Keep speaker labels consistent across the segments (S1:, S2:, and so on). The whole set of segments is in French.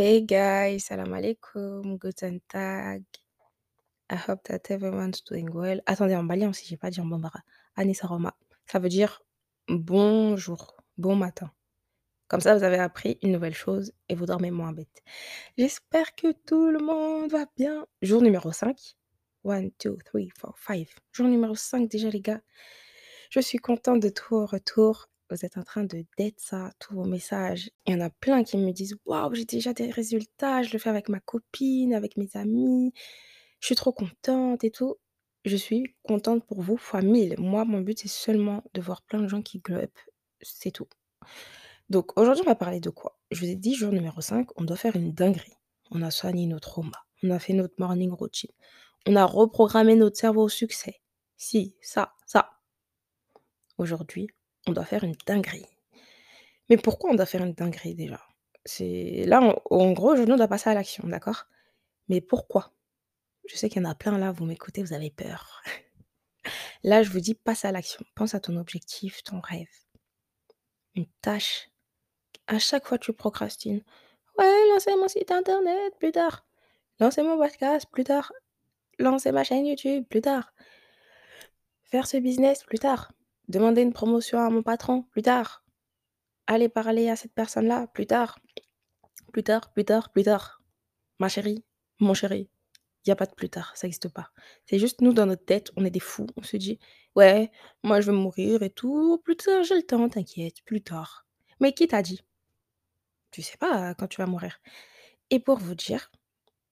S1: Hey guys, salam alaikum, guten Tag. I hope that everyone's doing well. Attendez, en malien aussi, j'ai pas dit en bambara. Anisaroma. Ça veut dire bonjour, bon matin. Comme ça, vous avez appris une nouvelle chose et vous dormez moins bête. J'espère que tout le monde va bien. Jour numéro 5. 1, 2, 3, 4, 5. Jour numéro 5 déjà, les gars. Je suis contente de tout au retour. Vous êtes en train de d'être ça, tous vos messages. Il y en a plein qui me disent Waouh, j'ai déjà des résultats, je le fais avec ma copine, avec mes amis. Je suis trop contente et tout. Je suis contente pour vous, fois mille. Moi, mon but, c'est seulement de voir plein de gens qui glow. C'est tout. Donc, aujourd'hui, on va parler de quoi? Je vous ai dit, jour numéro 5, on doit faire une dinguerie. On a soigné notre trauma. On a fait notre morning routine. On a reprogrammé notre cerveau au succès. Si, ça, ça. Aujourd'hui, on doit faire une dinguerie. Mais pourquoi on doit faire une dinguerie déjà? C'est là, en, en gros, aujourd'hui, on doit passer à l'action, d'accord? Mais pourquoi? Je sais qu'il y en a plein là, vous m'écoutez, vous avez peur. là, je vous dis, passe à l'action. Pense à ton objectif, ton rêve. Une tâche. À chaque fois, tu procrastines. Ouais, lancer mon site internet plus tard. Lancer mon podcast plus tard. Lancer ma chaîne YouTube plus tard. Faire ce business plus tard. Demander une promotion à mon patron plus tard. Aller parler à cette personne-là plus tard. Plus tard, plus tard, plus tard. Ma chérie, mon chéri, il n'y a pas de plus tard, ça n'existe pas. C'est juste nous dans notre tête, on est des fous. On se dit, ouais, moi je vais mourir et tout. Plus tard, j'ai le temps, t'inquiète, plus tard. Mais qui t'a dit? Tu sais pas quand tu vas mourir. Et pour vous dire,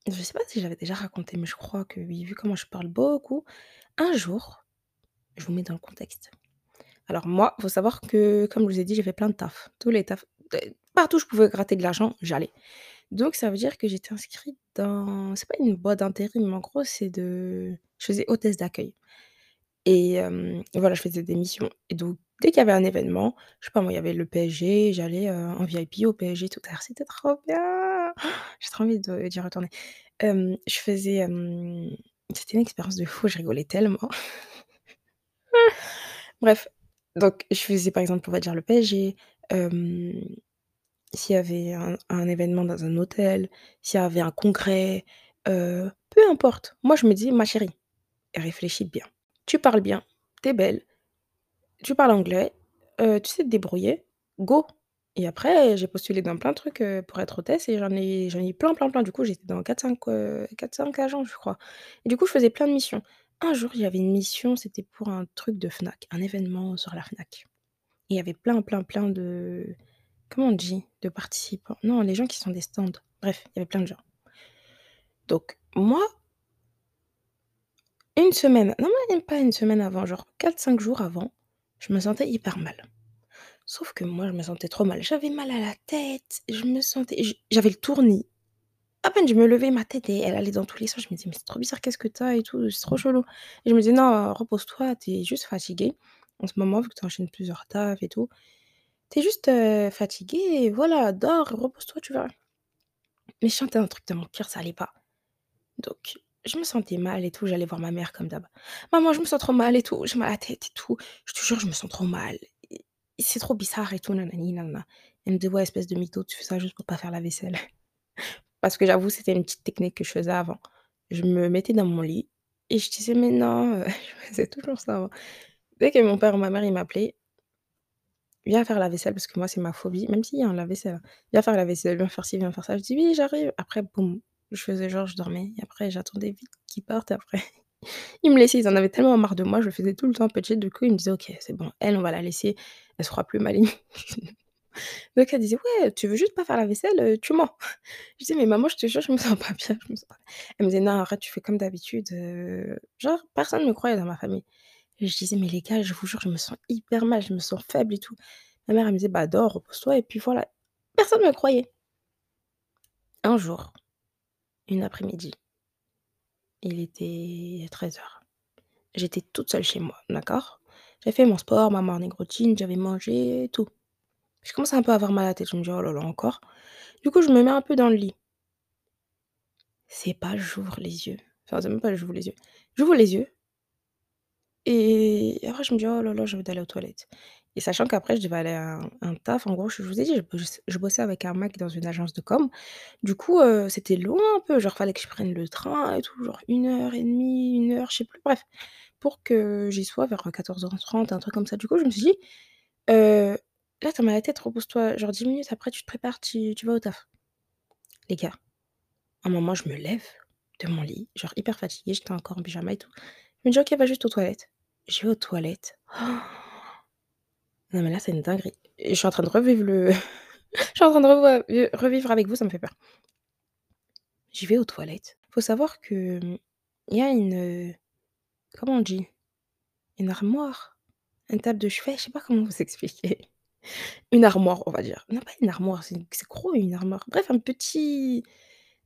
S1: je sais pas si j'avais déjà raconté, mais je crois que oui, vu comment je parle beaucoup, un jour, je vous mets dans le contexte. Alors moi, faut savoir que, comme je vous ai dit, j'ai fait plein de taf. Tous les tafs, euh, partout où je pouvais gratter de l'argent, j'allais. Donc ça veut dire que j'étais inscrite dans c'est pas une boîte d'intérim, mais en gros, c'est de je faisais hôtesse d'accueil et hem, voilà, je faisais des missions et donc dès qu'il y avait un événement, je sais pas moi, il y avait le PSG, j'allais, heu, en VIP au PSG tout à l'heure, c'était trop bien! J'ai trop envie d'y retourner. Je faisais, c'était une expérience de fou, je rigolais tellement. Bref, donc je faisais par exemple, on va dire le PSG, s'il y avait un événement dans un hôtel, s'il y avait un congrès, peu importe. Moi, je me dis: «Ma chérie, réfléchis bien. Tu parles bien, tu es belle, tu parles anglais, tu sais te débrouiller, go!» et après, j'ai postulé dans plein de trucs, pour être hôtesse et j'en ai j'en plein, plein, plein. Du coup, j'étais dans 4-5, heu, 4-5 agences, je crois et du coup, je faisais plein de missions. Un jour, avait une mission, c'était pour un truc de Fnac, un événement sur la Fnac et il y avait plein, plein, plein de comment on dit? De participants? Non, les gens qui sont des stands. Bref, il y avait plein de gens. Donc moi une semaine, non même pas une semaine avant, genre 4-5 jours avant, je me sentais hyper mal. Sauf que moi, je me sentais trop mal. J'avais mal à la tête, je me sentais j'avais le tournis. À peine je me levais, ma tête et elle allait dans tous les sens. Je me disais: «Mais c'est trop bizarre, qu'est-ce que tu as et tout? C'est trop chelou» et je me disais: «Non, repose-toi, tu es juste fatiguée en ce moment vu que tu enchaînes plusieurs tafs et tout. Tu es juste, heu, fatiguée voilà, dors, repose-toi, tu verras». Mais je sentais un truc dans mon cœur, ça allait pas. Donc je me sentais mal et tout, j'allais voir ma mère comme d'hab. «Maman, je me sens trop mal et tout, j'ai mal à la tête et tout. Je te jure, je me sens trop mal c'est trop bizarre et tout, nanani nanana». Elle me dit: «Ouais, espèce de mytho, tu fais ça juste pour pas faire la vaisselle». Parce que j'avoue, c'était une petite technique que je faisais avant. Je me mettais dans mon lit et je disais: «Mais non», heu, je faisais toujours ça avant. Dès que mon père ou ma mère, ils m'appelaient «Viens faire la vaisselle» parce que moi, c'est ma phobie, même s'il y a un lave-vaisselle. «Viens faire la vaisselle, viens faire ci, viens faire ça». Je dis: «Oui, j'arrive». Après, boum, je faisais genre je dormais après j'attendais vite qu'ils partent après ils me laissaient. Ils en avaient tellement marre de moi, je le faisais tout le temps petite, du coup, ils me disaient: «OK, c'est bon, elle, on va la laisser, elle sera plus maligne». Donc elle disait: «Ouais, tu veux juste pas faire la vaisselle, heu, tu mens». Je disais: «Mais maman, je te jure, je me sens pas bien, je me sens pas» elle me disait: «Non, arrête, tu fais comme d'habitude, heu». Genre personne me croyait dans ma famille je disais: «Mais les gars, je vous jure, je me sens hyper mal, je me sens faible et tout». Ma mère, elle me disait: «Bah dors, repose-toi» et puis voilà. Personne me croyait. Un jour, une après-midi, il était 13:00. J'étais toute seule chez moi, d'accord? J'avais fait mon sport, ma morning routine, j'avais mangé tout. Je commençais un peu à avoir mal à la tête, je me dis: «Oh là là, encore». Du coup, je me mets un peu dans le lit. C'est pas j'ouvre les yeux, enfin, c'est même pas j'ouvre les yeux. J'ouvre les yeux et après je me dis: «Oh là là, j'ai envie d'aller aux toilettes» et sachant qu'après je devais aller à un taf, en gros, je vous ai dit, je je bossais avec un mec dans une agence de com. Du coup, heu, c'était loin un peu, genre fallait que je prenne le train et tout, genre 1 heure et demie, 1 heure, je sais plus, bref, pour que j'y sois vers, heu, 14:30, un truc comme ça. Du coup, je me suis dit: «Heu, là, tu as mal à la tête, repose-toi, genre 10 minutes après tu te prépares, tu vas au taf». Les gars, à un moment, je me lève de mon lit, genre hyper fatiguée, j'étais encore en pyjama et tout. Je me dis: «OK, va juste aux toilettes». Je vais aux toilettes. Non mais là, c'est une dinguerie et je suis en train de revivre le je suis en train de heu, revivre avec vous, ça me fait peur. J'y vais aux toilettes. Faut savoir que, mmh, il y a une, heu, comment on dit? Une armoire? Une table de chevet? Je sais pas comment vous expliquer. Une armoire, on va dire. Non, pas une armoire, c'est gros une armoire. Bref, un petit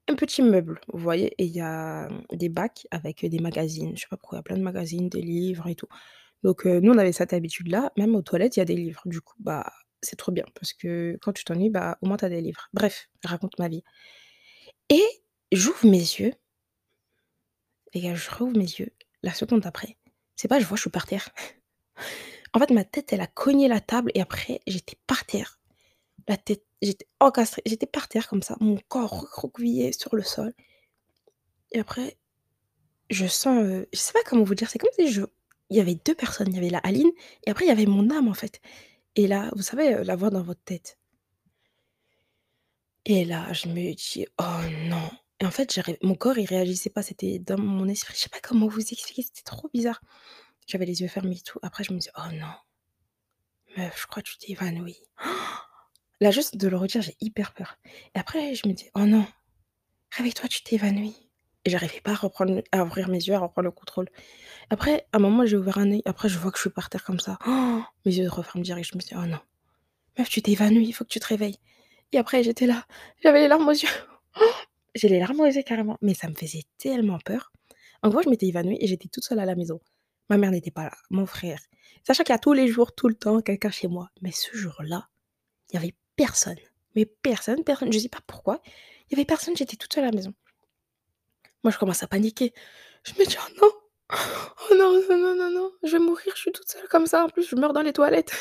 S1: un petit meuble, vous voyez? Et il y a, mmh, des bacs avec, des magazines. Je sais pas pourquoi, il y a plein de magazines, des livres et tout. Donc heu, nous, on avait cette habitude-là, même aux toilettes, il y a des livres. Du coup, bah, c'est trop bien parce que quand tu t'ennuies, bah, au moins tu as des livres. Bref, je raconte ma vie et j'ouvre mes yeux les gars, je rouvre mes yeux, la seconde d'après, c'est pas je vois, je suis par terre. En fait, ma tête, elle a cogné la table et après, j'étais par terre. La tête j'étais encastrée, j'étais par terre comme ça, mon corps recroquevillé sur le sol. Et après, je sens, heu, je sais pas comment vous dire, c'est comme si je il y avait 2 personnes, il y avait la Aline et après il y avait mon âme, en fait. Et là, vous savez, heu, la voix dans votre tête. Et là, je me dis: «Oh non» et en fait, mon corps, il réagissait pas, c'était dans mon esprit, je sais pas comment vous expliquer, c'était trop bizarre. J'avais les yeux fermés et tout. Après, je me dis: «Oh non, meuf, je crois que tu t'es évanouie». Là, juste de le redire, j'ai hyper peur et après, je me dis: «Oh non, réveille-toi, tu t'es évanouie» et j'arrivais pas à reprendre à ouvrir mes yeux, à reprendre le contrôle. Après, à un moment, j'ai ouvert un œil, après je vois que je suis par terre comme ça. Mes yeux se referment direct, je me dis: «Oh non, meuf, tu t'es évanouie, il faut que tu te réveilles» et après j'étais là, j'avais les larmes aux yeux. J'ai les larmes aux yeux carrément, mais ça me faisait tellement peur. En gros, je m'étais évanouie et j'étais toute seule à la maison. Ma mère n'était pas là, mon frère. Sachant qu'il y a tous les jours, tout le temps, quelqu'un chez moi. Mais ce jour-là, il y avait personne. Mais personne, personne. Je sais pas pourquoi. Il y avait personne, j'étais toute seule à la maison. Moi, je commence à paniquer. Je me dis: «Oh non! Oh non, non, non, non, non, je vais mourir, je suis toute seule comme ça, en plus je meurs dans les toilettes».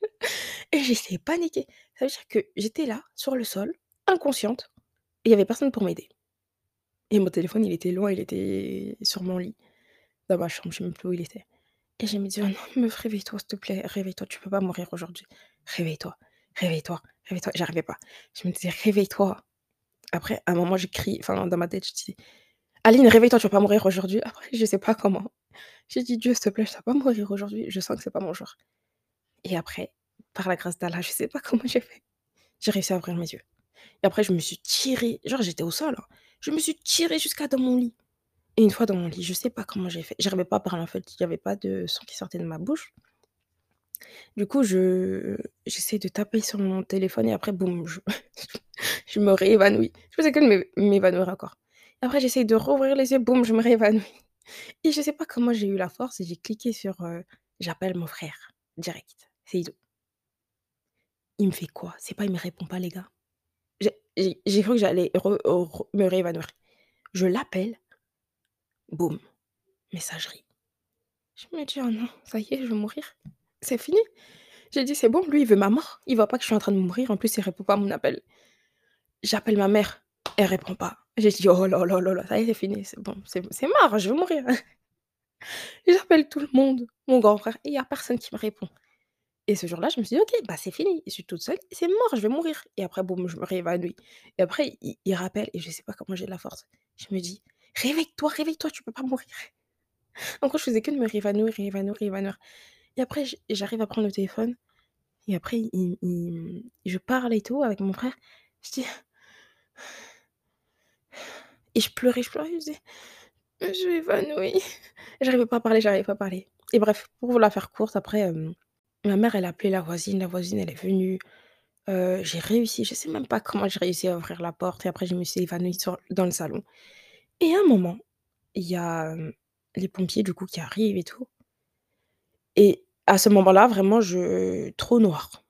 S1: Et j'essayais paniquer. Ça veut dire que j'étais là, sur le sol, inconsciente et il y avait personne pour m'aider. Et mon téléphone, il était loin, il était sur mon lit, dans ma chambre, je sais même plus où il était. Et je me dis: «Oh non, meuf, réveille-toi, s'il te plaît, réveille-toi, tu peux pas mourir aujourd'hui. Réveille-toi, réveille-toi, réveille-toi». J'arrivais pas. Je me disais: «Réveille-toi». Après, à un moment, j'ai crié, enfin, dans ma tête, je dis: «Aline, réveille-toi, tu vas pas mourir aujourd'hui». Après, je sais pas comment. J'ai dit: «Dieu, s'il te plaît, je dois pas mourir aujourd'hui, je sens que c'est pas mon jour». Et après, par la grâce d'Allah, je sais pas comment j'ai fait, j'ai réussi à ouvrir mes yeux. Et après, je me suis tirée, genre j'étais au sol, hein, je me suis tirée jusqu'à dans mon lit. Une fois dans mon lit, je sais pas comment j'ai fait, j'arrivais pas à parler en fait, il y avait pas de son qui sortait de ma bouche. Du coup, je j'essaie de taper sur mon téléphone et après boum, je je me réévanouis. Je faisais que m'évanouir encore. Après, j'essaye de rouvrir les yeux, boum, je me réévanouis. Et je sais pas comment j'ai eu la force et j'ai cliqué sur, heu, j'appelle mon frère direct, Seydou. Il me fait quoi? C'est pas il me répond pas les gars. J'ai cru que j'allais me réévanouir. Je l'appelle, boum, messagerie. Je me dis: «Oh non, ça y est, je vais mourir. C'est fini». J'ai dit: «C'est bon, lui, il veut ma mort. Il voit pas que je suis en train de mourir, en plus il répond pas à mon appel». J'appelle ma mère, elle répond pas. J'ai dit: «Oh là là là là, ça y est, c'est fini, c'est bon, c'est mort, je vais mourir». J'appelle tout le monde, mon grand frère et il y a personne qui me répond. Et ce jour-là, je me suis dit: «OK, bah, c'est fini, je suis toute seule, c'est mort, je vais mourir» et après boum, je me réévanouis et après il il rappelle et je sais pas comment j'ai de la force. Je me dis: «Réveille-toi, réveille-toi, tu peux pas mourir». En gros, je faisais que de me réévanouir, réévanouir, réévanouir et après j'arrive à prendre le téléphone et après je parle et tout avec mon frère. Je dis et je pleurais, je pleurais, je disais: «Je suis évanouie». J'arrivais pas à parler, j'arrivais pas à parler et bref, pour vous la faire courte, après, hem, ma mère, elle a appelé la voisine, la voisine, elle est venue, heu, j'ai réussi, je sais même pas comment j'ai réussi à ouvrir la porte et après je me suis évanouie dans le salon et à un moment, il y a, les pompiers du coup qui arrivent et tout et à ce moment-là, vraiment, je trou noir.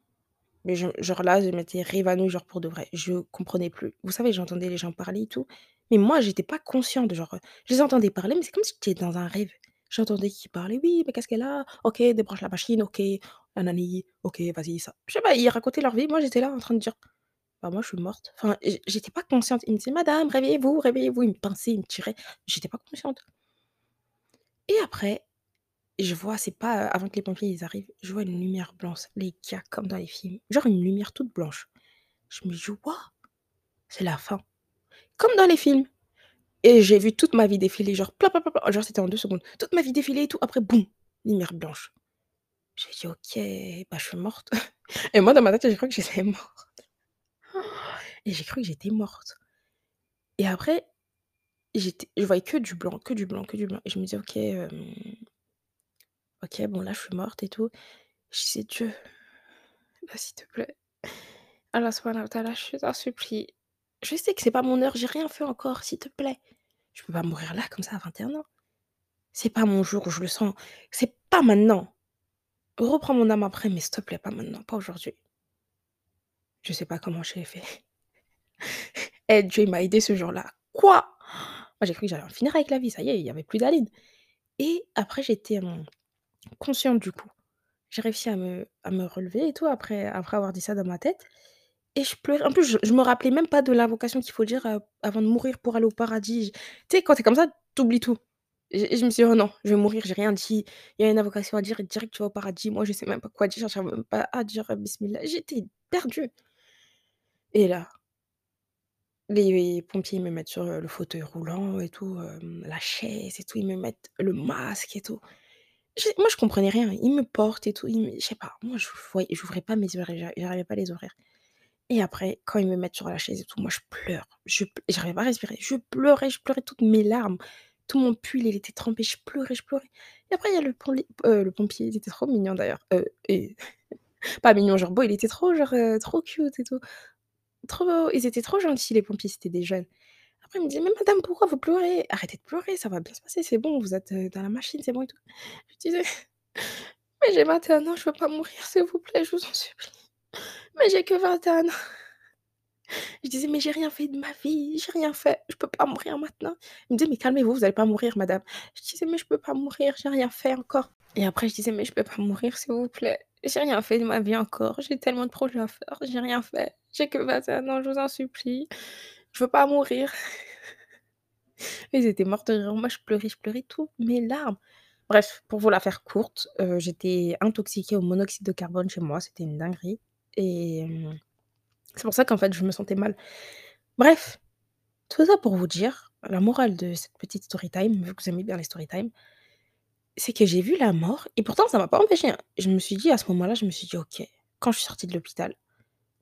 S1: Mais genre là, je m'étais réévanouie, genre pour de vrai. Je comprenais plus. Vous savez, j'entendais les gens parler et tout, mais moi, j'étais pas consciente, genre, je les entendais parler, mais c'est comme si j'étais dans un rêve. J'entendais qu'il parlait: «Oui, mais qu'est-ce qu'elle a? OK, débranche la machine, OK, nanani, OK, vas-y, ça». Je sais pas, ils racontaient leur vie, moi j'étais là en train de dire: «Bah, moi je suis morte». Enfin, j'étais pas consciente. Il me disait: «Madame, réveillez-vous, réveillez-vous». Il me pinçait, il me tirait. J'étais pas consciente. Et après, je vois, c'est pas, heu, avant que les pompiers ils arrivent, je vois une lumière blanche, les gars, comme dans les films, genre une lumière toute blanche. Je me dis: «Waouh, c'est la fin». Comme dans les films et j'ai vu toute ma vie défiler, genre pla pla pla, genre c'était en 2 secondes. Toute ma vie défiler et tout, après boum, lumière blanche. J'ai dit: «OK, bah, je suis morte» et moi dans ma tête, j'ai cru que j'étais morte et j'ai cru que j'étais morte et après, j'étais je voyais que du blanc, que du blanc, que du blanc et je me dis: «OK, hem, OK, bon là, je suis morte et tout». Je disais: «Dieu, s'il te plaît, Allah subhanahu wa je t'en supplie, je sais que c'est pas mon heure, j'ai rien fait encore, s'il te plaît. Je peux pas mourir là comme ça à 21 ans. C'est pas mon jour, je le sens, c'est pas maintenant. Reprends mon âme après, mais s'il te plaît, pas maintenant, pas aujourd'hui». Je sais pas comment j'ai fait. Eh, Dieu m'a aidée ce jour-là. Quoi? Moi, j'ai cru que j'allais en finir avec la vie, ça y est, il y avait plus d'haleine et après j'étais, consciente du coup. J'ai réussi à me à me relever et tout après après avoir dit ça dans ma tête et je pleurais. En plus, je je me rappelais même pas de l'invocation qu'il faut dire, avant de mourir pour aller au paradis. Tu sais, quand tu es comme ça, tu oublies tout et je me suis dit: «Oh non, je vais mourir, j'ai rien dit. Il y a une invocation à dire et direct tu vas au paradis». Moi, je sais même pas quoi dire, j'arrive même pas à dire, bismillah. J'étais perdue et là les pompiers, ils me mettent sur, le fauteuil roulant et tout, la chaise et tout, ils me mettent le masque et tout. Moi, je comprenais rien. Ils me portent et tout, ils me je sais pas, moi, je voyais j'ouvrais pas mes j'a j'arrivais pas à les ouvrir et après, quand ils me mettent sur la chaise et tout, moi, je pleure. Je p j'arrivais pas à respirer. Je pleurais, je pleurais toutes mes larmes. Tout mon pull, il était trempé, je pleurais, je pleurais et après, il y a le poli le pompier, il était trop mignon d'ailleurs, et pas mignon, genre beau, il était trop genre, trop cute et tout. Trop ils étaient trop gentils les pompiers, c'était des jeunes. Après, il me dit: «Mais madame, pourquoi vous pleurez? Arrêtez de pleurer, ça va bien se passer, c'est bon, vous êtes, dans la machine, c'est bon et tout». Je disais: «Mais j'ai 21 ans, je veux pas mourir, s'il vous plaît, je vous en supplie. Mais j'ai que 21 ans». Je disais: «Mais j'ai rien fait de ma vie, j'ai rien fait, je peux pas mourir maintenant». Il me disait: «Mais calmez-vous, vous allez pas mourir madame». Je disais: «Mais je peux pas mourir, j'ai rien fait encore» et après je disais: «Mais je peux pas mourir, s'il vous plaît. J'ai rien fait de ma vie encore, j'ai tellement de projets à faire, j'ai rien fait. J'ai que 21 ans, je vous en supplie, je veux pas mourir». Ils étaient morts de rire. Moi, je pleurais, je pleurais toutes mes larmes. Bref, pour vous la faire courte, heu, j'étais intoxiquée au monoxyde de carbone chez moi, c'était une dinguerie et hem, c'est pour ça qu'en fait, je me sentais mal. Bref, tout ça pour vous dire, la morale de cette petite story time, vu que vous aimez bien les story time c'est que j'ai vu la mort et pourtant ça m'a pas empêchée, hein. Je me suis dit à ce moment-là, je me suis dit: «OK». Quand je suis sortie de l'hôpital,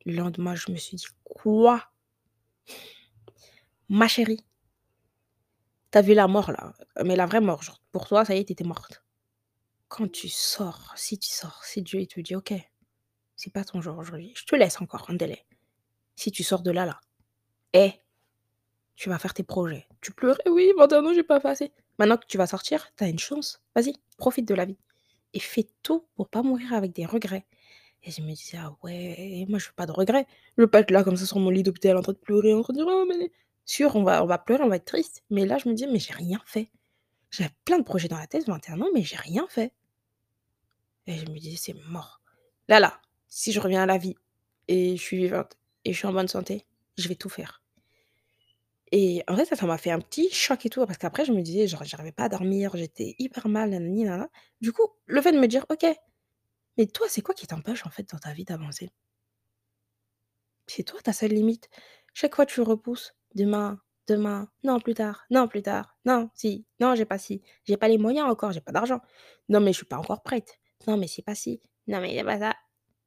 S1: le lendemain, je me suis dit: «Quoi?» «Ma chérie» «tu as vu la mort là, mais la vraie mort, genre pour toi, ça y est, tu étais morte. Quand tu sors, si tu sors, si Dieu te dit: «OK, c'est pas ton jour aujourd'hui, je te laisse encore un délai. Si tu sors de là, là, eh, tu vas faire tes projets». Tu pleurais: «Oui, 21 ans, j'ai pas assez». Maintenant que tu vas sortir, tu as une chance, vas-y, profite de la vie et fais tout pour pas mourir avec des regrets et je me disais: «Ah ouais, moi je veux pas de regrets. Je veux pas être là comme ça sur mon lit d'hôpital en train de pleurer, en train de dire: "Oh mais" sûr, on va on va pleurer, on va être triste, mais là je me dis: «Mais j'ai rien fait». J'avais plein de projets dans la tête, 21 ans, mais j'ai rien fait et je me disais: «C'est mort. Là, là, si je reviens à la vie et je suis vivante et je suis en bonne santé, je vais tout faire». Et en ça, ça m'a fait un petit choc et tout, parce qu'après je me disais, genre, j'arrivais pas à dormir, j'étais hyper mal, nanani nanana. Du coup, le fait de me dire: «OK, mais toi, c'est quoi qui t'empêche, en fait, dans ta vie d'avancer?» C'est toi ta seule limite. Chaque fois tu repousses: «Demain, demain, non plus tard, non plus tard, non si, non j'ai pas ci, j'ai pas les moyens encore, j'ai pas d'argent. Non mais je suis pas encore prête. Non mais c'est pas ci, non mais a pas ça».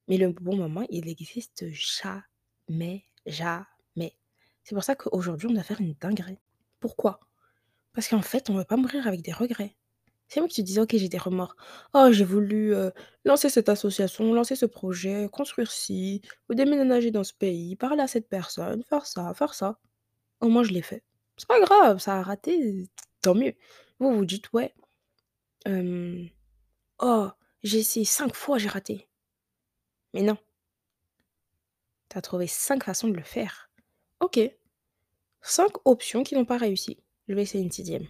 S1: Mais le bon moment, il existe jamais, jamais. C'est pour ça qu'aujourd'hui, on doit faire une dinguerie. Pourquoi? Parce qu'en fait, on veut pas mourir avec des regrets. C'est moi qui te disais: «OK, j'ai des remords. Oh, j'ai voulu, heu, lancer cette association, lancer ce projet, construire ci, ou déménager dans ce pays, parler à cette personne, faire ça, faire ça. Au moins je l'ai fait. C'est pas grave, ça a raté, tant mieux». Vous, vous dites: «Ouais, oh, j'ai essayé 5 fois, j'ai raté». Mais non. Tu as trouvé 5 façons de le faire. OK. 5 options qui n'ont pas réussi. Je vais essayer une 6e.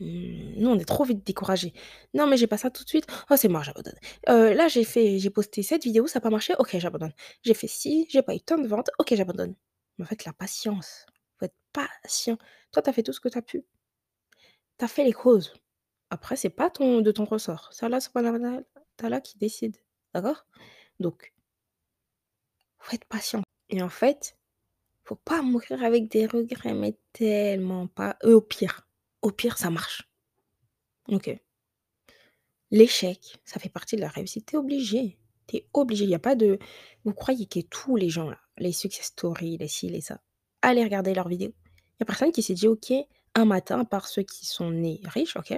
S1: Mmh, nous, on est trop vite découragés. «Non, mais j'ai pas ça tout de suite. Oh, c'est mort, j'abandonne. Heu, là, j'ai fait j'ai posté cette vidéo, ça a pas marché. OK, j'abandonne. J'ai fait ci, j'ai pas eu tant de ventes. OK, j'abandonne». Mais en fait, la patience, faut être patient. Toi, tu as fait tout ce que tu as pu. Tu as fait les causes. Après, c'est pas ton de ton ressort. C'est Allah subhanahu wa ta'ala qui décide, d'accord? Donc faut être patient et en fait, faut pas mourir avec des regrets, mais tellement pas. Et au pire, au pire, ça marche. OK. L'échec, ça fait partie de la réussite. Tu es obligé. Tu es obligé. Il y a pas de vous croyez que tous les gens là, les success stories, les ci, les ça, allez regarder leurs vidéos. Il y a personne qui s'est dit: «OK, un matin», à part ceux qui sont nés riches, OK.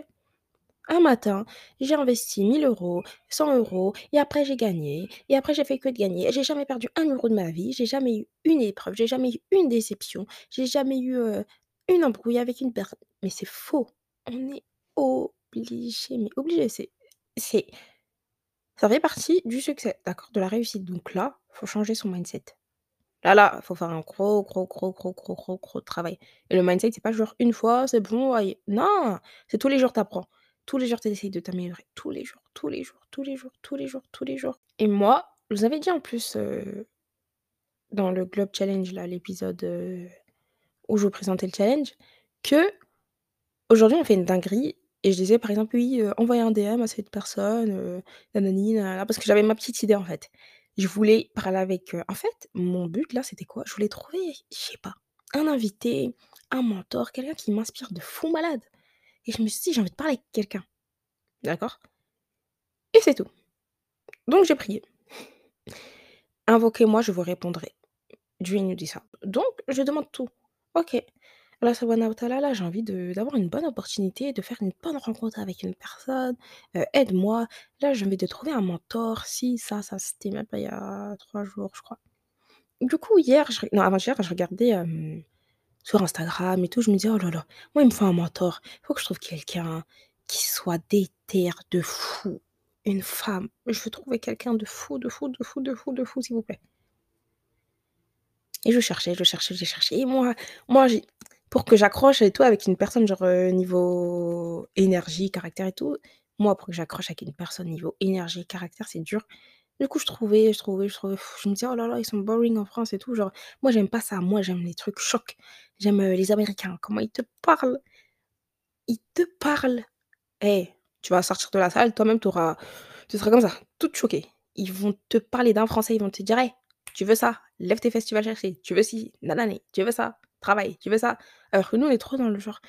S1: Un matin, j'ai investi 1 000 €, 100 € et après j'ai gagné et après j'ai fait que de gagner. J'ai jamais perdu 1 euro de ma vie, j'ai jamais eu une épreuve, j'ai jamais eu une déception, j'ai jamais eu, heu, une embrouille avec une personne. mais c'est faux. On est obligé, mais obligé, c'est c'est ça fait partie du succès, d'accord? De la réussite. Donc là, faut changer son mindset. Là, là, faut faire un gros, gros, gros, gros, gros, gros, gros travail. Et le mindset, c'est pas genre une fois, c'est bon, allez. Non! C'est tous les jours, tu apprends. Tous les jours, tu essayes de t'améliorer. Tous les jours, tous les jours, tous les jours, tous les jours, tous les jours. Et moi, je vous avais dit en plus, heu, dans le Globe Challenge, là, l'épisode, heu, où je vous présentais le challenge, que aujourd'hui on fait une dinguerie et je disais par exemple: «Oui, heu, envoyer un DM à cette personne, heu, nanani nanana», parce que j'avais ma petite idée en fait. Je voulais parler avec, heu en fait, mon but là, c'était quoi? Je voulais trouver, je sais pas, un invité, un mentor, quelqu'un qui m'inspire de fou malade et je me suis dit: «J'ai envie de parler avec quelqu'un». D'accord? Et c'est tout. Donc j'ai prié. «Invoquez-moi, je vous répondrai». Dieu nous dit ça. Donc je demande tout. OK. Allah subhanahu wa ta'ala, là, j'ai envie d'avoir une bonne opportunité, de faire une bonne rencontre avec une personne, heu, aide-moi. Là, j'ai envie de trouver un mentor, si, ça, ça, c'était même pas il y a 3 jours, je crois. Du coup, hier, je non, avant-hier, je regardais, sur Instagram et tout, je me disais: «Oh là là, moi, il me faut un mentor. Il faut que je trouve quelqu'un qui soit déter de fou, une femme. Je veux trouver quelqu'un de fou, de fou, de fou, de fou, de fou, s'il vous plaît». Et je cherchais, je cherchais, j'ai cherché et moi moi, pour que j'accroche et tout avec une personne, genre, heu, niveau énergie, caractère et tout, moi, pour que j'accroche avec une personne niveau énergie, caractère, c'est dur. Du coup, je trouvais, je trouvais, je trouvais, je me disais: «Oh là là, ils sont boring en France et tout», genre, moi, j'aime pas ça. Moi, j'aime les trucs chocs. J'aime, heu, les Américains, comment ils te parlent. Ils te parlent. Eh, tu vas sortir de la salle, toi-même, tu auras tu seras comme ça, toute choquée. Ils vont te parler d'un français, ils vont te dire: «Hey, tu veux ça? Lève tes fesses, tu vas chercher. Tu veux ci, nanani, tu veux ça? Travaille, tu veux ça?» alors que nous, on est trop dans le genre: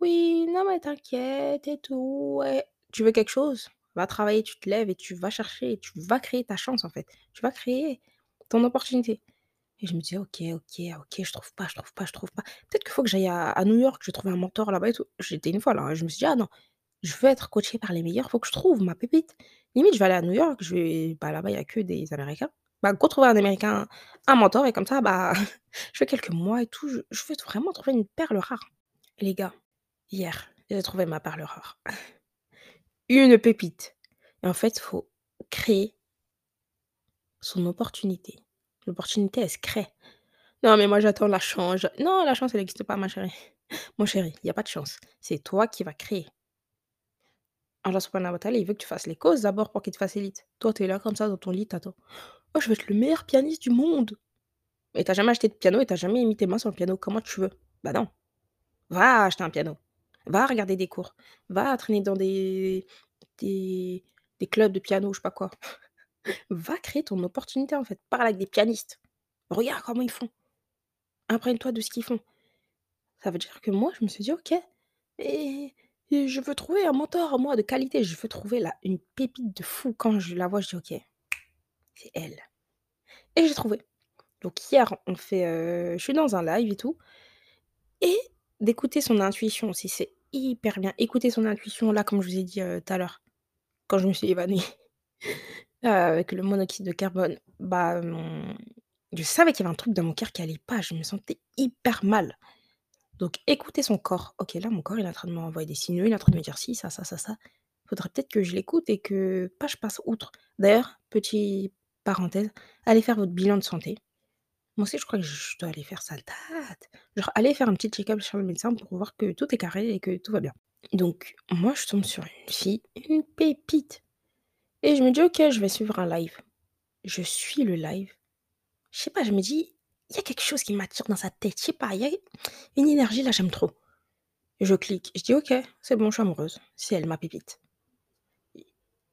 S1: «Oui, non mais t'inquiète et tout, ouais». Tu veux quelque chose? Va travailler, tu te lèves et tu vas chercher, tu vas créer ta chance, en fait. Tu vas créer ton opportunité et je me dis: «OK, OK, OK, je trouve pas, je trouve pas, je trouve pas. Peut-être qu'il faut que j'aille à New York, je vais trouver un mentor là-bas et tout». J'étais une fois là, hein, je me suis dit: «Ah non, je veux être coachée par les meilleurs, faut que je trouve ma pépite». Limite, je vais aller à New York, je vais bah, là-bas, il y a que des Américains. Bah, go trouver un Américain, un mentor et comme ça, bah, je fais quelques mois et tout, je veux vraiment trouver une perle rare. Les gars, hier, j'ai trouvé ma perle rare. Une pépite et en fait, faut créer son opportunité. L'opportunité, elle se crée. Non, mais moi, j'attends la chance. Non, la chance, elle n'existe pas, ma chérie. Mon chéri, il y a pas de chance. C'est toi qui vas créer. Allah subhanahu wa ta'ala, il veut que tu fasses les causes d'abord pour qu'il te facilite. Toi, tu es là comme ça dans ton lit, tu attends. «Oh, je veux être le meilleur pianiste du monde!» mais tu jamais acheté de piano et tu jamais mis tes sur le piano. Comment tu veux? Bah non. Va acheter un piano. Va regarder des cours. Va traîner dans des des clubs de piano, je sais pas quoi. Va créer ton opportunité, en fait. Parle avec des pianistes. Regarde comment ils font. Imprègne-toi de ce qu'ils font. Ça veut dire que moi, je me suis dit: «OK et je veux trouver un mentor, moi, de qualité. Je veux trouver là, une pépite de fou». Quand je la vois, je dis: «OK, c'est elle» et j'ai trouvé. Donc hier, on fait, heu, je suis dans un live et tout et d'écouter son intuition aussi, c'est hyper bien. Écouter son intuition, là, comme je vous ai dit, heu, tout à l'heure, quand je me suis évanouie, heu, avec le monoxyde de carbone, bah, je savais qu'il y avait un truc dans mon cœur qui allait pas, je me sentais hyper mal. Donc écouter son corps. OK, là, mon corps, il est en train de m'envoyer des signaux, il est en train de me dire ci, ça, ça, ça, ça. Faudrait peut-être que je l'écoute et que pas je passe outre. D'ailleurs, petit parenthèse, allez faire votre bilan de santé. Moi aussi, je crois que je dois aller faire ça date. Genre aller faire un petit check-up chez le médecin pour voir que tout est carré et que tout va bien. Donc moi, je tombe sur une fille, une pépite et je me dis: «OK, je vais suivre un live». Je suis le live. Je sais pas, je me dis: «Il y a quelque chose qui m'attire dans sa tête». Je sais pas, il y a une énergie là, j'aime trop. Je clique, je dis: «OK, c'est bon, je suis amoureuse. C'est elle ma pépite».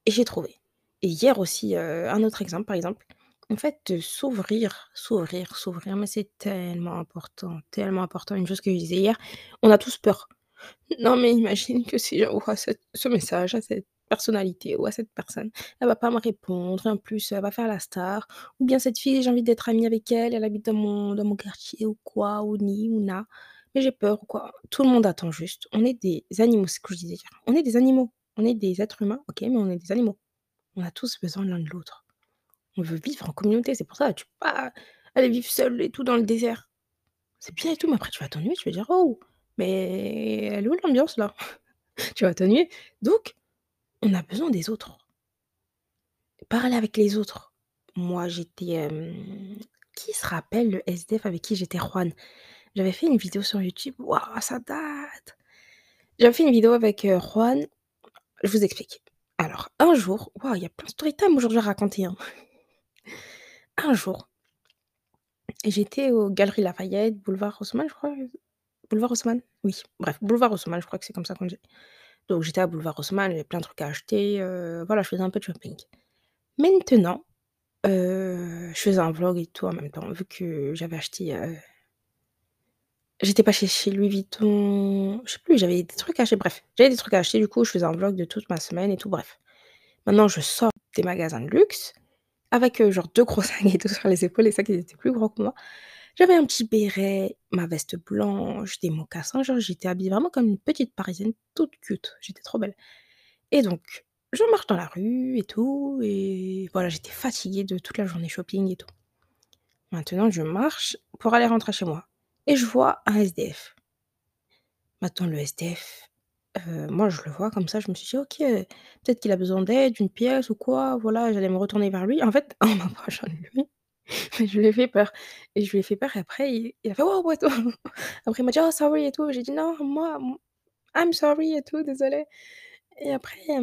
S1: Et j'ai trouvé. Et hier aussi, heu, un autre exemple, par exemple, en fait, s'ouvrir, s'ouvrir, s'ouvrir, mais c'est tellement important, tellement important. Une chose que je disais hier, on a tous peur. Non, mais imagine que si j'envoie cette ce message à cette personnalité ou à cette personne, elle va pas me répondre, en plus, elle va faire la star. Ou bien cette fille, j'ai envie d'être amie avec elle, elle habite dans mon dans mon quartier ou quoi, ou ni ou na, mais j'ai peur ou quoi. Tout le monde attend juste. On est des animaux, c'est ce que je disais hier. On est des animaux. On est des êtres humains, OK, mais on est des animaux. On a tous besoin l'un de l'autre. On veut vivre en communauté, c'est pour ça, tu peux pas aller vivre seul et tout dans le désert. C'est bien et tout, mais après tu vas t'ennuyer, tu vas dire: «Oh, mais elle est où l'ambiance là?» tu vas t'ennuyer. Donc, on a besoin des autres. Parler avec les autres. Moi, j'étais, hem, qui se rappelle le SDF avec qui j'étais? Juan? J'avais fait une vidéo sur YouTube, waouh, ça date! J'avais fait une vidéo avec, heu, Juan. Je vous explique. Alors, un jour, waouh, il y a plein de story time aujourd'hui à raconter, hein. Un jour j'étais aux Galeries Lafayette, boulevard Haussmann, je crois, boulevard Haussmann? Oui, bref, boulevard Haussmann, je crois que c'est comme ça qu'on dit. Donc j'étais à boulevard Haussmann, j'avais plein de trucs à acheter, heu, voilà, je faisais un peu de shopping. Maintenant, heu, je faisais un vlog et tout en même temps, vu que j'avais acheté, heu j'étais pas chez Louis Vuitton, je sais plus, j'avais des trucs à acheter, bref, j'avais des trucs à acheter, du coup, je faisais un vlog de toute ma semaine et tout, bref. Maintenant, je sors des magasins de luxe avec, heu, genre 2 gros sacs et tout sur les épaules, les sacs, ils étaient plus grands que moi. J'avais un petit béret, ma veste blanche, des mocassins, genre j'étais habillée vraiment comme une petite parisienne toute cute, j'étais trop belle. Et donc, je marche dans la rue et tout et voilà, j'étais fatiguée de toute la journée shopping et tout. Maintenant, je marche pour aller rentrer chez moi et je vois un SDF. Maintenant le SDF, heu, moi je le vois comme ça, je me suis dit: «OK, peut-être qu'il a besoin d'aide, une pièce ou quoi», voilà, j'allais me retourner vers lui. En fait, en m'approchant de lui, je lui ai fait peur et je lui ai fait peur et après il a fait: «Wow!» tout. Après il m'a dit: «Oh sorry» et tout. J'ai dit: «Non, moi, I'm sorry et tout, désolée» et après, il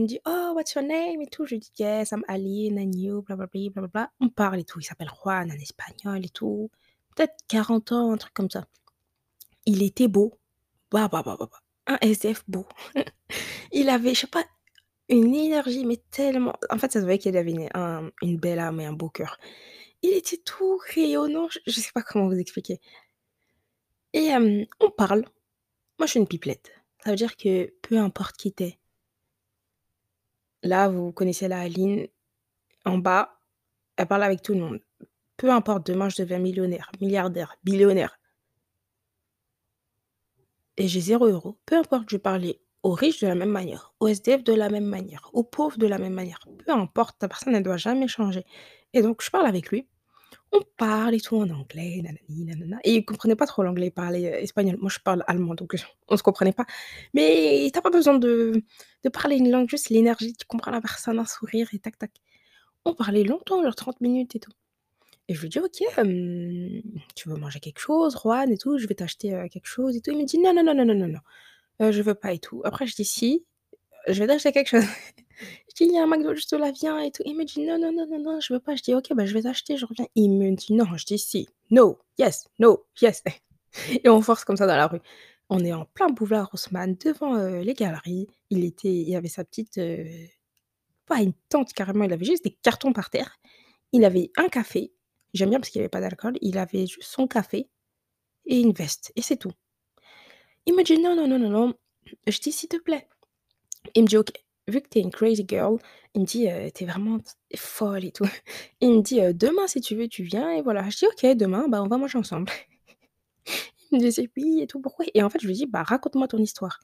S1: me dit: «Oh, what's your name?» et tout. Je lui dis: «Yes, I'm Ali, and you, bla bla bli, bla bla bla». On parle et tout, il s'appelle Juan, un espagnol et tout. Peut-être 40 ans, un truc comme ça. Il était beau. Bah, bah, bah, bah, bah, un SDF beau. Il avait, je sais pas, une énergie, mais tellement en fait, ça se voyait qu'il avait une un une belle âme et un beau cœur. Il était tout rayonnant, je je sais pas comment vous expliquer. Et hem, on parle. Moi, je suis une pipelette. Ça veut dire que peu importe qui tu es là, vous connaissez la Aline, en bas, elle parle avec tout le monde. Peu importe, demain je deviens millionnaire, milliardaire, billionnaire et j'ai 0 €. Peu importe, je parler aux riches de la même manière, aux SDF de la même manière, aux pauvres de la même manière. Peu importe, ta personne, elle doit jamais changer et donc je parle avec lui. On parle et tout en anglais, nanani nanana et il comprenait pas trop l'anglais, il parlait, heu, espagnol. Moi, je parle allemand donc heu, on se comprenait pas. Mais tu as pas besoin de de parler une langue, juste l'énergie, tu comprends la personne, un sourire et tac tac. On parlait longtemps, genre 30 minutes et tout et je lui dis: «OK, tu veux manger quelque chose, Juan et tout? Je vais t'acheter, quelque chose et tout». Il me dit: «Non, non, non, non, non, non, non, heu, je veux pas et tout». Après je dis: «Si, je vais t'acheter quelque chose». Je dis: «Il y a un McDo juste là, viens et tout». Il me dit: «Non, non, non, non, non, je veux pas». Je dis: «OK, bah, je vais t'acheter, je reviens». Il me dit: «Non». Je dis: «Si, no, yes, no, yes» et on force comme ça dans la rue. On est en plein boulevard Haussmann devant, les galeries. Il était il avait sa petite, pas une tente carrément, il avait juste des cartons par terre. Il avait un café, j'aime bien parce qu'il y avait pas d'alcool, il avait juste son café et une veste et c'est tout. Il me dit: «Non, non, non, non, non». Je dis: «S'il te plaît». Il me dit: «OK, vu que tu es une crazy girl», il me dit, heu: «Tu es vraiment folle et tout». Il me dit: «Heu, demain si tu veux, tu viens et voilà». Je dis: «OK, demain, bah, on va manger ensemble». Il me disait: «Oui et tout, pourquoi?» et en fait, je lui dis: «Bah, raconte-moi ton histoire»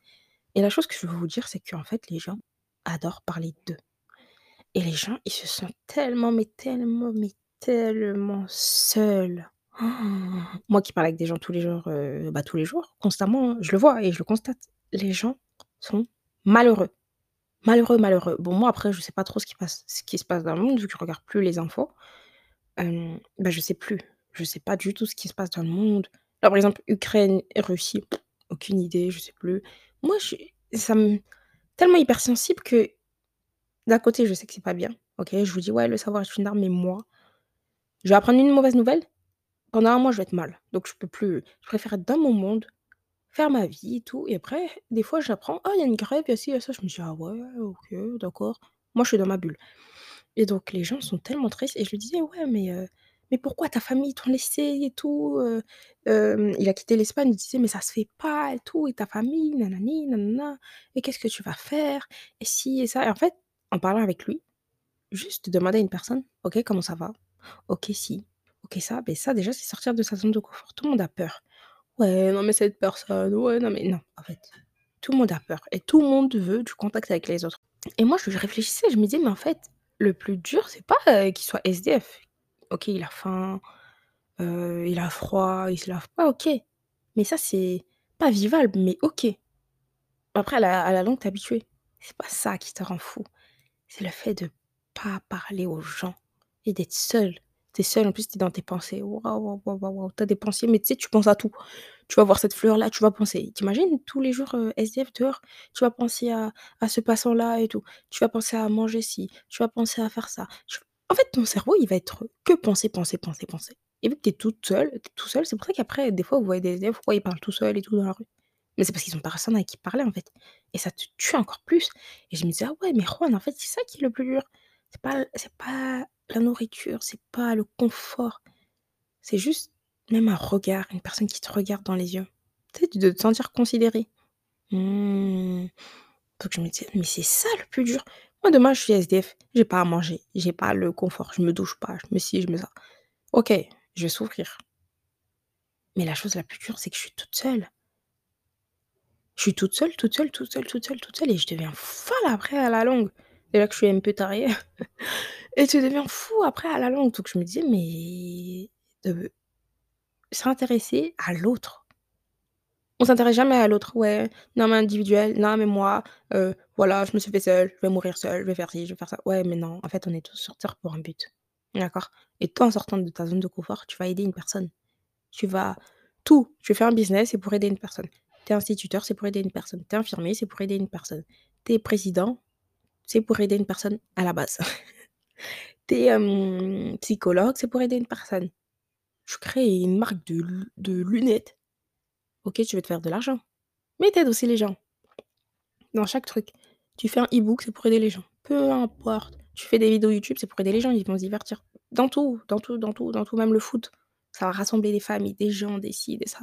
S1: et la chose que je veux vous dire, c'est qu'en fait, les gens adorent parler d'eux et les gens, ils se sentent tellement, mais tellement, mais tellement seuls. Moi qui parle avec des gens tous les jours, heu, bah, tous les jours, constamment, je le vois et je le constate. Les gens sont malheureux. Malheureux, malheureux. Bon, moi après, je sais pas trop ce qui passe ce qui se passe dans le monde vu que je regarde plus les infos. Hem, bah, je sais plus. Je sais pas du tout ce qui se passe dans le monde. Là, par exemple, Ukraine Russie, aucune idée, je sais plus. Moi, je ça me tellement hypersensible que d'un côté, je sais que c'est pas bien, OK? Je vous dis: «Ouais, le savoir est une arme», mais moi, je vais apprendre une mauvaise nouvelle, pendant un mois, je vais être mal. Donc je peux plus. Je préfère être dans mon monde, faire ma vie et tout et après, des fois, j'apprends: «Ah, il y a une grève, il y a il y a ça». Je me dis: «Ah ouais, OK, d'accord». Moi, je suis dans ma bulle et donc les gens sont tellement tristes et je lui disais: «Ouais, mais heu, mais pourquoi ta famille t'ont laissé et tout, heu?» hem, il a quitté l'Espagne, il disait: «Mais ça se fait pas et tout et ta famille, nanani, nanana et qu'est-ce que tu vas faire? Et ci et ça» et en fait, en parlant avec lui, juste demander à une personne: «OK, comment ça va? OK, si. OK, ça». Beh, ça déjà, c'est sortir de sa zone de confort. Tout le monde a peur. «Ouais, non mais cette personne, ouais, non mais» non, en fait, tout le monde a peur et tout le monde veut du contact avec les autres et moi, je réfléchissais, je me disais: «Mais en fait, le plus dur, c'est pas, heu, qu'il soit SDF. OK, il a faim, heu, il a froid, il se lave pas, OK, mais ça, c'est pas vivable, mais OK. Après à la à la longue, tu es habitué. C'est pas ça qui te rend fou, c'est le fait de pas parler aux gens et d'être seul. Tu es seul, en plus, tu es dans tes pensées. Waouh, waouh, waouh, waouh, waouh, tu as des pensées, mais tu sais, tu penses à tout. Tu vas voir cette fleur-là, tu vas penser. Tu imagines tous les jours, heu, SDF dehors? Tu vas penser à à ce passant-là et tout. Tu vas penser à manger ci, tu vas penser à faire ça. En fait, ton cerveau, il va être que penser, penser, penser, penser et vu que tu es toute seule, tu es tout seul, c'est pour ça qu'après, des fois, vous voyez des SDF, pourquoi ils parlent tout seuls et tout dans la rue? Mais c'est parce qu'ils ont personne avec qui parler, en fait et ça te tue encore plus et je me disais: «Ah ouais, mais Juan, en fait, c'est ça qui est le plus dur. C'est pas c'est pas la nourriture, c'est pas le confort, c'est juste même un regard, une personne qui te regarde dans les yeux. Tu sais, de te sentir considéré». Mmh. Donc je me disais: «Mais c'est ça le plus dur». Moi, demain, je suis SDF, j'ai pas à manger, j'ai pas le confort, je me douche pas, je me ci, je me ça. OK, je vais souffrir. Mais la chose la plus dure, c'est que je suis toute seule. Je suis toute seule, toute seule, toute seule, toute seule, toute seule et je deviens folle après à la longue. Déjà que je suis un peu tarée et tu deviens fou après à la longue. Donc je me disais: «Mais de s'intéresser à l'autre». On s'intéresse jamais à l'autre. Ouais, non mais individuel, non mais moi, heu, voilà, je me suis fait seule, je vais mourir seule, je vais faire ci, je vais faire ça. Ouais, mais non, en fait, on est tous sur pour un but. D'accord? Et toi, en sortant de ta zone de confort, tu vas aider une personne. Tu vas tout, tu fais un business, c'est pour aider une personne. Tu es instituteur, c'est pour aider une personne. Tu es infirmier, c'est pour aider une personne. Tu es président, c'est pour aider une personne à la base. Tu es, hem, psychologue, c'est pour aider une personne. Je crée une marque de lu de lunettes. OK, tu veux te faire de l'argent, mais tu aides aussi les gens. Dans chaque truc. Tu fais un e-book, c'est pour aider les gens. Peu importe. Tu fais des vidéos YouTube, c'est pour aider les gens, ils vont se divertir. Dans tout, dans tout, dans tout, dans tout, même le foot. Ça va rassembler des familles, des gens, des ci, des ça.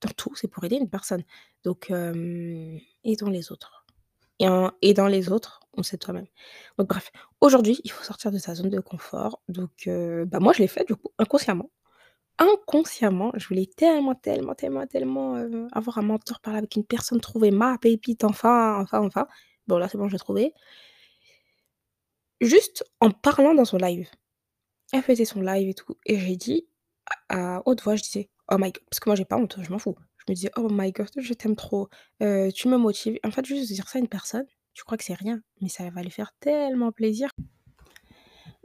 S1: Dans tout, c'est pour aider une personne. Donc, hem, aidons les autres et en aidant les autres, on s'aide soi-même. Donc bref, aujourd'hui, il faut sortir de sa zone de confort. Donc, heu, bah, moi, je l'ai fait du coup, inconsciemment. Inconsciemment, je voulais tellement, tellement, tellement, tellement, heu, avoir un mentor, parler avec une personne, trouver ma pépite, enfin, enfin, enfin. Bon là, c'est bon, je l'ai trouvée. Juste en parlant dans son live. Elle faisait son live et tout et j'ai dit à à haute voix, je disais: «Oh my god» parce que moi j'ai pas honte, je m'en fous. Je me disais: «Oh my god, je t'aime trop, heu, tu me motives». En fait, juste dire ça à une personne, tu crois que c'est rien, mais ça va lui faire tellement plaisir.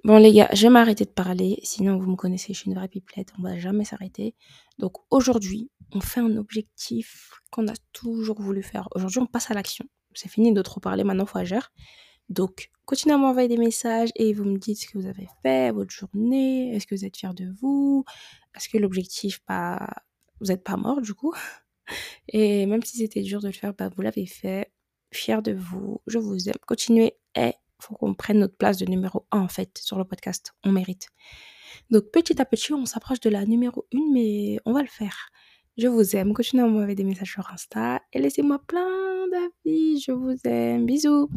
S1: Bon les gars, je vais m'arrêter de parler, sinon vous me connaissez, je suis une vraie pipelette, on va jamais s'arrêter. Donc aujourd'hui, on fait un objectif qu'on a toujours voulu faire. Aujourd'hui, on passe à l'action. C'est fini de trop parler, maintenant faut agir. Donc continuez à m'envoyer des messages et vous me dites ce que vous avez fait, votre journée, est-ce que vous êtes fiers de vous? Est-ce que l'objectif, bah, vous êtes pas mort du coup? Et même si c'était dur de le faire, bah, vous l'avez fait. Fiers de vous, je vous aime. Continuez et faut qu'on prenne notre place de numéro 1 en fait sur le podcast, on mérite. Donc petit à petit, on s'approche de la numéro 1 mais on va le faire. Je vous aime, continuez à m'envoyer des messages sur Insta et laissez-moi plein d'avis, je vous aime. Bisous.